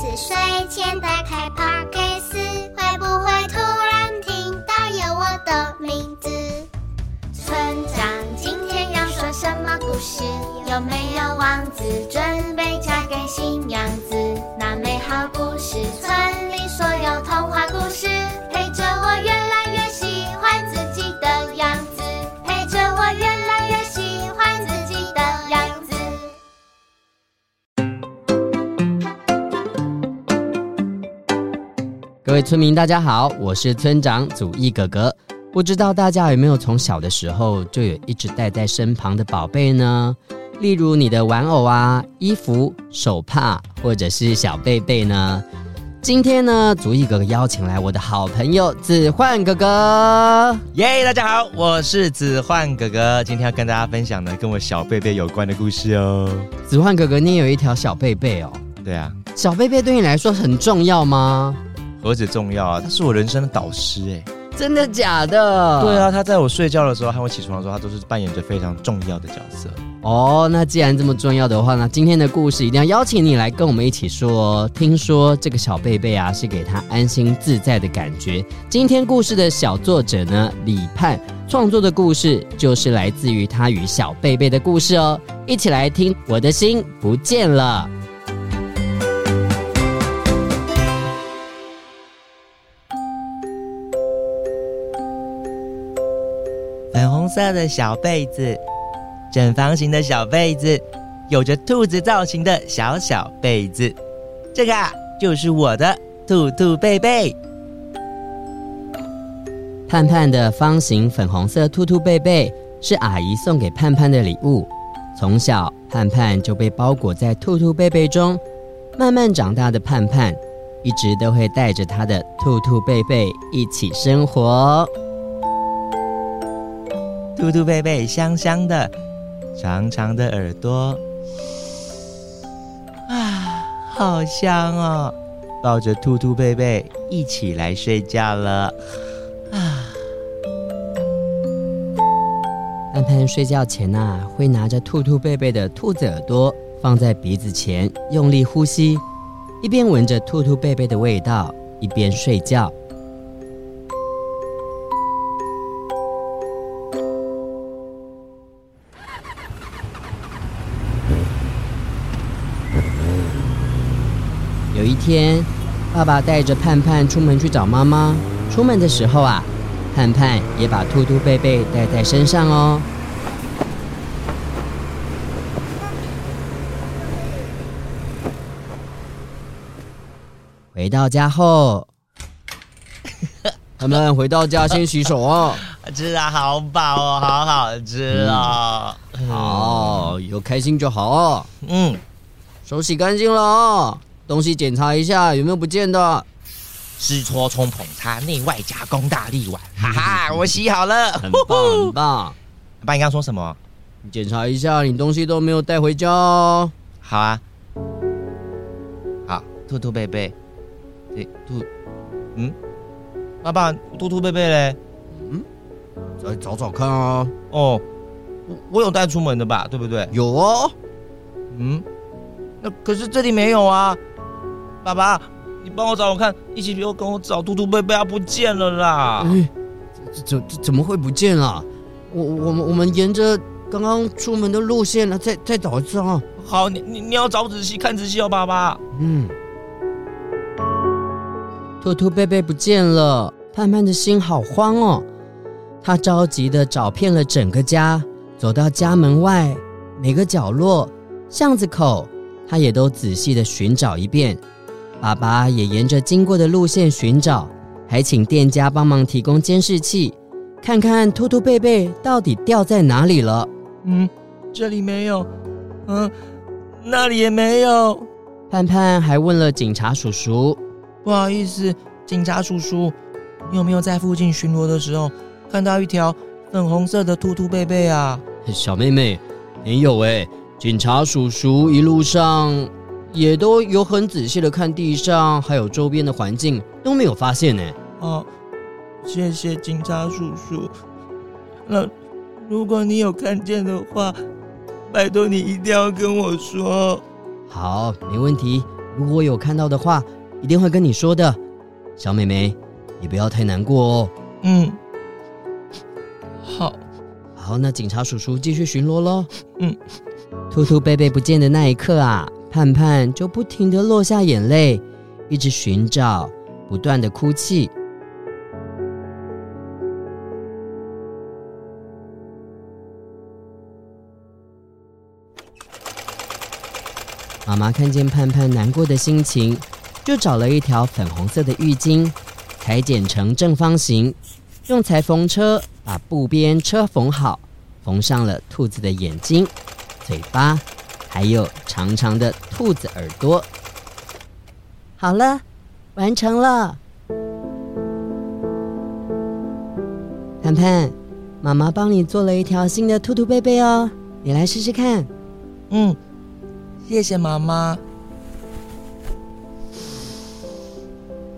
子睡前打开 Podcast，会不会突然听到有我的名字？村长今天要说什么故事？有没有王子准备嫁给新娘子？那美好故事，村里所有童话故事，各位村民，大家好，我是村长祖义哥哥。不知道大家有没有从小的时候就有一直带在身旁的宝贝呢？例如你的玩偶啊、衣服、手帕，或者是小贝贝呢？今天呢，祖一哥哥邀请来我的好朋友子焕哥哥。耶，大家好，我是子焕哥哥。今天要跟大家分享的跟我小贝贝有关的故事哦。子焕哥哥，你也有一条小贝贝哦？对啊。小贝贝对你来说很重要吗？何止重要啊，他是我人生的导师哎。真的假的？对啊，他在我睡觉的时候，和我起床的时候，他都是扮演着非常重要的角色。哦，那既然这么重要的话呢，今天的故事一定要邀请你来跟我们一起说。听说这个小贝贝啊，是给他安心自在的感觉。今天故事的小作者呢，李盼创作的故事，就是来自于他与小贝贝的故事哦。一起来听，我的心不见了。色的小被子，正方形的小被子，有着兔子造型的小小被子，这个就是我的兔兔贝贝。盼盼的方形粉红色兔兔贝贝是阿姨送给盼盼的礼物。从小，盼盼就被包裹在兔兔贝贝中，慢慢长大的盼盼一直都会带着他的兔兔贝贝一起生活。兔兔贝贝香香的，长长的耳朵，啊，好香哦！抱着兔兔贝贝一起来睡觉了，啊！盼盼睡觉前呐、会拿着兔兔贝贝的兔子耳朵放在鼻子前，用力呼吸，一边闻着兔兔贝贝的味道，一边睡觉。天，爸爸带着盼盼出门去找妈妈。出门的时候啊，盼盼也把兔兔贝贝带在身上哦。回到家后，他们回到家先洗手哦。吃的，好饱哦，好好吃哦。嗯、好，有开心就好哦。嗯，手洗干净了哦。东西检查一下有没有不见的？湿搓冲捧擦内外夹攻大力碗，哈哈，我洗好了，很棒很棒。爸，你刚刚说什么？你检查一下，你东西都没有带回家哦。好啊。好，兔兔贝贝，对，兔，嗯，爸爸，兔兔贝贝嘞？嗯，再找找看啊。哦，我我有带出门的吧？对不对？有哦。嗯，那可是这里没有啊。爸爸，你帮我找我看，一起陪我跟我找兔兔贝贝，啊不见了啦！哎，怎怎怎么会不见了？我我们我们沿着刚刚出门的路线呢，再再找一次啊！好，你你你要找仔细看仔细哦，爸爸。嗯，兔兔贝贝不见了，盼盼的心好慌哦。他着急的找遍了整个家，走到家门外每个角落、巷子口，他也都仔细的寻找一遍。爸爸也沿着经过的路线寻找，还请店家帮忙提供监视器，看看兔兔贝贝到底掉在哪里了。嗯，这里没有，嗯，那里也没有。盼盼还问了警察叔叔：“不好意思，警察叔叔，你有没有在附近巡逻的时候看到一条粉红色的兔兔贝贝啊？”小妹妹，没有哎，警察叔叔一路上也都有很仔细的看地上，还有周边的环境，都没有发现呢。哦。谢谢警察叔叔。那如果你有看见的话，拜托你一定要跟我说。好，没问题。如果有看到的话，一定会跟你说的。小妹妹，你不要太难过哦。嗯。好。好，那警察叔叔继续巡逻喽。嗯。兔兔贝贝不见的那一刻啊，盼盼就不停的落下眼泪，一直寻找，不断的哭泣。妈妈看见盼盼难过的心情，就找了一条粉红色的浴巾，裁剪成正方形，用裁缝车把布边车缝好，缝上了兔子的眼睛、嘴巴，还有长长的兔子耳朵。好了，完成了。盼盼，妈妈帮你做了一条新的兔兔贝贝哦，你来试试看。嗯。谢谢妈妈。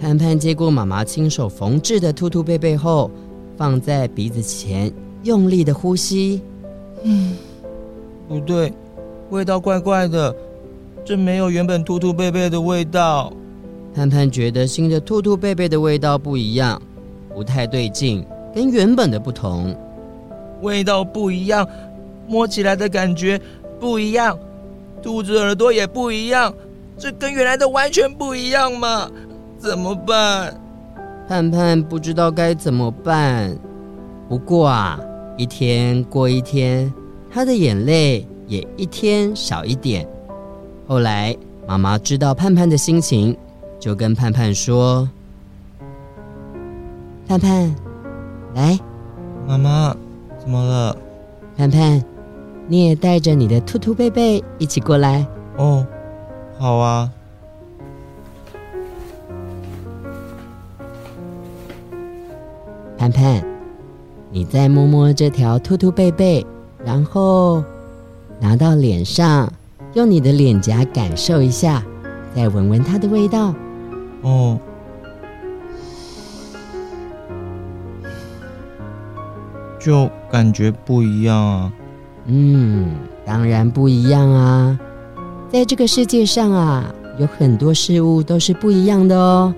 盼盼接过妈妈亲手缝制的兔兔贝贝后，放在鼻子前，用力的呼吸。嗯，不对，味道怪怪的，这没有原本兔兔贝贝的味道。盼盼觉得新的兔兔贝贝的味道不一样，不太对劲，跟原本的不同。味道不一样，摸起来的感觉不一样。兔子耳朵也不一样，这跟原来的完全不一样嘛？怎么办？盼盼不知道该怎么办。不过啊，一天过一天，他的眼泪也一天少一点。后来妈妈知道盼盼的心情，就跟盼盼说：“盼盼，来，妈妈，怎么了？盼盼。”你也带着你的兔兔贝贝一起过来哦，好啊。盼盼，你再摸摸这条兔兔贝贝，然后拿到脸上，用你的脸颊感受一下，再闻闻它的味道。哦，就感觉不一样啊。嗯，当然不一样啊！在这个世界上啊，有很多事物都是不一样的哦。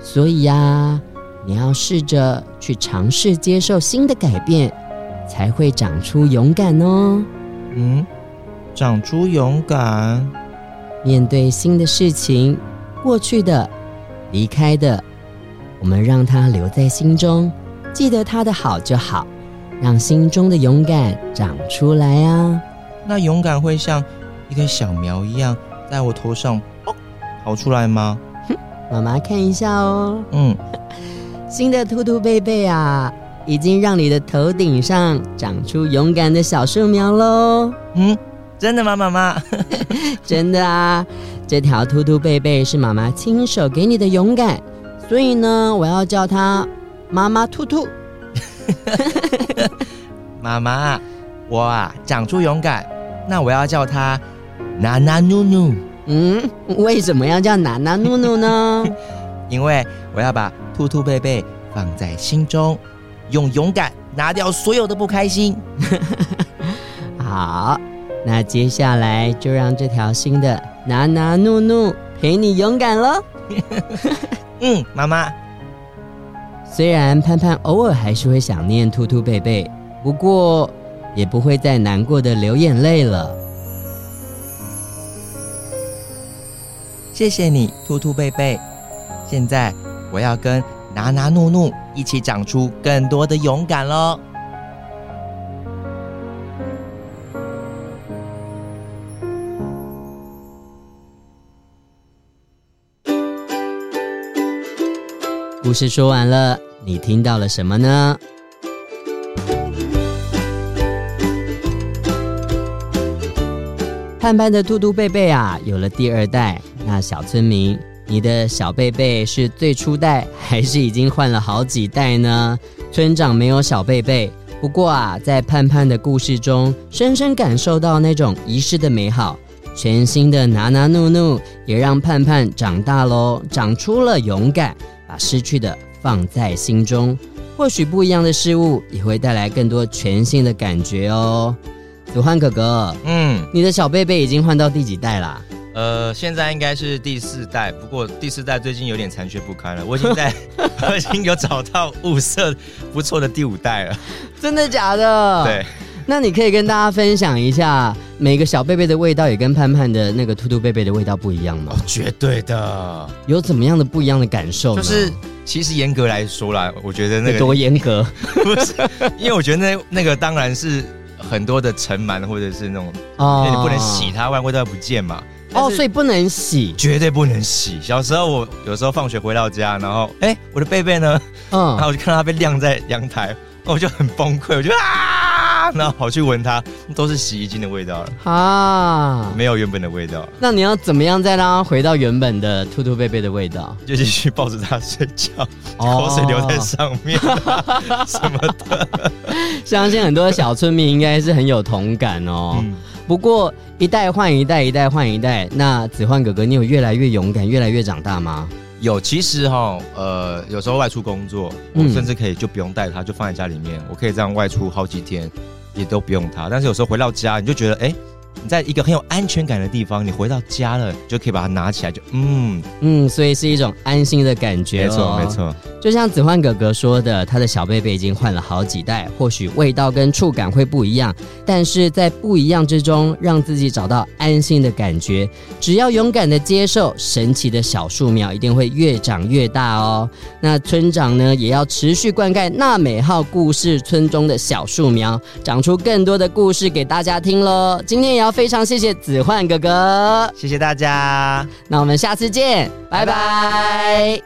所以呀，你要试着去尝试接受新的改变，才会长出勇敢哦。嗯，长出勇敢，面对新的事情，过去的、离开的，我们让它留在心中，记得它的好就好。让心中的勇敢长出来啊！那勇敢会像一个小苗一样，在我头上哦跑出来吗？妈妈看一下哦。嗯，新的兔兔贝贝啊，已经让你的头顶上长出勇敢的小树苗喽。嗯，真的吗，妈妈？真的啊！这条兔兔贝贝是妈妈亲手给你的勇敢，所以呢，我要叫它妈妈兔兔。妈妈，我啊长出勇敢，那我要叫它娜娜努努。嗯，为什么要叫娜娜努努呢？因为我要把兔兔贝贝放在心中，用勇敢拿掉所有的不开心。好，那接下来就让这条新的拿拿怒怒陪你勇敢喽。嗯，妈妈。虽然盼盼偶尔还是会想念兔兔贝贝，不过也不会再难过的流眼泪了。谢谢你，兔兔贝贝。现在我要跟拿拿怒怒一起长出更多的勇敢喽。故事说完了，你听到了什么呢？盼盼的兔兔贝贝啊，有了第二代。那小村民，你的小贝贝是最初代，还是已经换了好几代呢？村长没有小贝贝，不过啊，在盼盼的故事中，深深感受到那种仪式的美好。全新的拿拿怒怒也让盼盼长大喽，长出了勇敢。把失去的放在心中。或许不一样的事物也会带来更多全新的感觉哦。子焕哥哥，嗯，你的小贝贝已经换到第几代啦？呃，现在应该是第四代，不过第四代最近有点残缺不堪了。我已经在，我已经有找到物色不错的第五代了。真的假的？对。那你可以跟大家分享一下，每个小贝贝的味道也跟盼盼的那个兔兔贝贝的味道不一样吗？哦，绝对的。有怎么样的不一样的感受？就是其实严格来说啦，我觉得那个多严格，不是，因为我觉得那那个当然是很多的尘螨或者是那种，哦，你不能洗它，不然味道不见嘛。哦，所以不能洗，绝对不能洗。小时候我有时候放学回到家，然后哎，我的贝贝呢？嗯，然后我就看到它被晾在阳台，我就很崩溃，我就啊。然后跑去闻它，都是洗衣精的味道了啊，没有原本的味道。那你要怎么样再让它回到原本的兔兔贝贝的味道？就继续抱着它睡觉，口水留在上面，哦、什么的。相信很多小村民应该是很有同感哦。嗯、不过一代换一代，一代换一代。那子焕哥哥，你有越来越勇敢，越来越长大吗？有，其实哈，呃，有时候外出工作，我甚至可以就不用带它，就放在家里面，我可以这样外出好几天。也都不用它，但是有时候回到家，你就觉得，哎，你在一个很有安全感的地方，你回到家了，就可以把它拿起来，就嗯嗯，所以是一种安心的感觉。没错，没错。就像子焕哥哥说的，他的小贝贝已经换了好几代，或许味道跟触感会不一样，但是在不一样之中，让自己找到安心的感觉。只要勇敢的接受，神奇的小树苗一定会越长越大哦。那村长呢，也要持续灌溉纳美号故事村中的小树苗，长出更多的故事给大家听喽。今天也要非常谢谢子焕哥哥，谢谢大家。那我们下次见，拜拜。拜拜。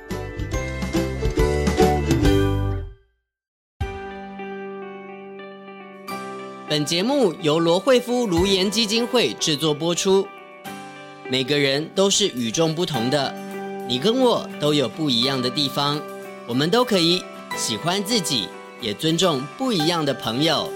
本节目由罗惠夫卢颜基金会制作播出。每个人都是与众不同的，你跟我都有不一样的地方，我们都可以喜欢自己，也尊重不一样的朋友。